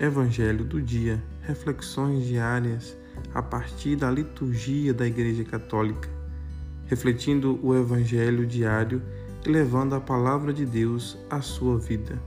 Evangelho do Dia, reflexões diárias a partir da liturgia da Igreja Católica, refletindo o Evangelho diário e levando a palavra de Deus à sua vida.